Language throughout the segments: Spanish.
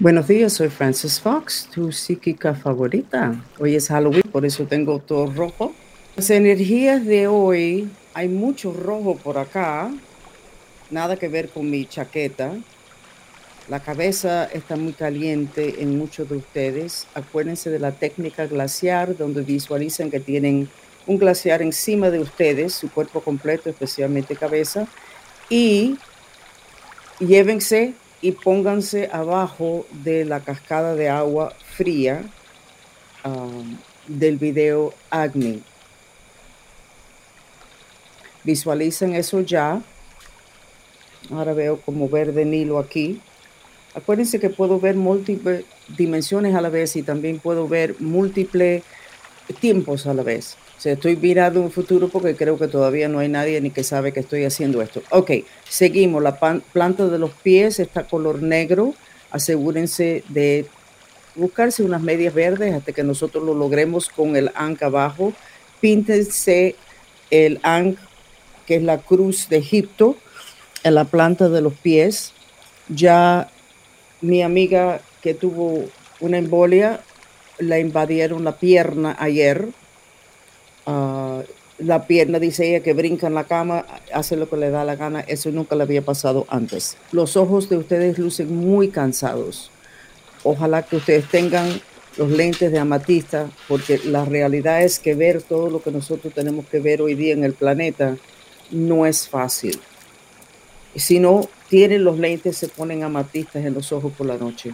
Buenos días, soy Frances Fox, tu psíquica favorita. Hoy es Halloween, por eso tengo todo rojo. Las energías de hoy, hay mucho rojo por acá, nada que ver con mi chaqueta. La cabeza está muy caliente en muchos de ustedes. Acuérdense de la técnica glaciar, donde visualizan que tienen un glaciar encima de ustedes, su cuerpo completo, especialmente cabeza, y llévense y pónganse abajo de la cascada de agua fría um, del video Agni. Visualicen eso ya. Ahora veo como verde Nilo aquí. Acuérdense que puedo ver múltiples dimensiones a la vez y también puedo ver múltiples tiempos a la vez. Estoy mirando un futuro porque creo que todavía no hay nadie ni que sabe que estoy haciendo esto. Ok, seguimos. La planta de los pies está color negro. Asegúrense de buscarse unas medias verdes hasta que nosotros lo logremos con el anca abajo. Píntense el ankh, que es la cruz de Egipto, en la planta de los pies. Ya mi amiga que tuvo una embolia, la invadieron la pierna ayer la pierna, dice ella, que brinca en la cama, hace lo que le da la gana. Eso nunca le había pasado antes. Los ojos de ustedes lucen muy cansados. Ojalá que ustedes tengan los lentes de amatista, porque la realidad es que ver todo lo que nosotros tenemos que ver hoy día en el planeta no es fácil. Si no tienen los lentes, se ponen amatistas en los ojos por la noche.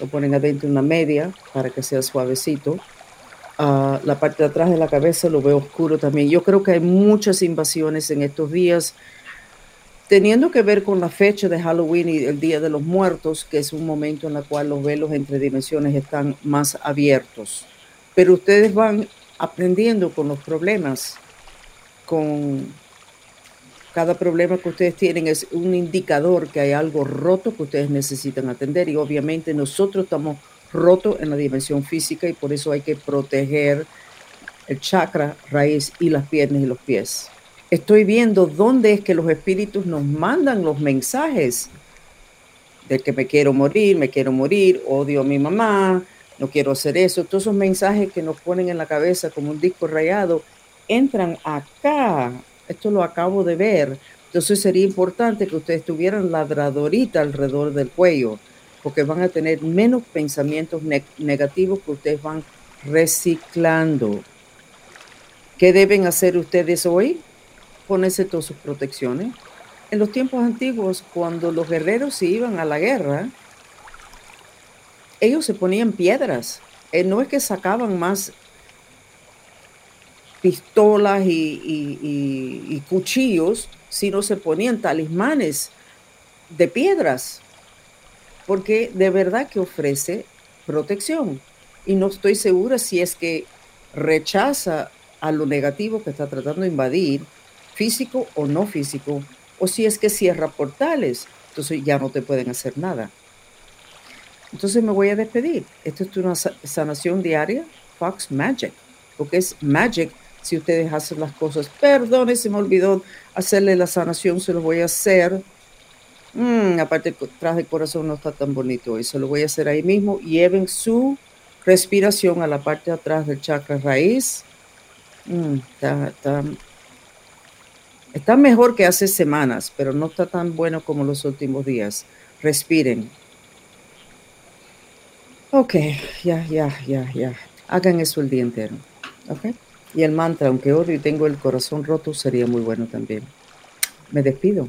Lo ponen adentro una media para que sea suavecito la parte de atrás de la cabeza lo veo oscuro también. Yo creo que hay muchas invasiones en estos días, teniendo que ver con la fecha de Halloween y el Día de los Muertos, que es un momento en el cual los velos entre dimensiones están más abiertos. Pero ustedes van aprendiendo con los problemas, con cada problema que ustedes tienen es un indicador que hay algo roto que ustedes necesitan atender y obviamente nosotros estamos roto en la dimensión física y por eso hay que proteger el chakra, raíz y las piernas y los pies. Estoy viendo dónde es que los espíritus nos mandan los mensajes de que me quiero morir, me quiero morir, odio a mi mamá, no quiero hacer eso. Todos esos mensajes que nos ponen en la cabeza como un disco rayado entran acá. Esto lo acabo de ver. Entonces sería importante que ustedes tuvieran ladradorita alrededor del cuello porque van a tener menos pensamientos negativos que ustedes van reciclando. ¿Qué deben hacer ustedes hoy? Ponerse todas sus protecciones. En los tiempos antiguos, cuando los guerreros se iban a la guerra, ellos se ponían piedras. Eh, no es que sacaban más pistolas y cuchillos, sino se ponían talismanes de piedras porque de verdad que ofrece protección. Y no estoy segura si es que rechaza a lo negativo que está tratando de invadir, físico o no físico, o si es que cierra portales, entonces ya no te pueden hacer nada. Entonces me voy a despedir. Esto es una sanación diaria, Fox Magic, porque es magic si ustedes hacen las cosas. Perdone, se me olvidó hacerle la sanación, se lo voy a hacer Mm, aparte, tras del corazón no está tan bonito. Eso lo voy a hacer ahí mismo. Lleven su respiración a la parte de atrás del chakra raíz. Mm, está, mejor que hace semanas, pero no está tan bueno como los últimos días. Respiren. Ok, ya, ya, ya, ya. Hagan eso el día entero. Ok. Y el mantra, aunque odio y tengo el corazón roto, sería muy bueno también. Me despido.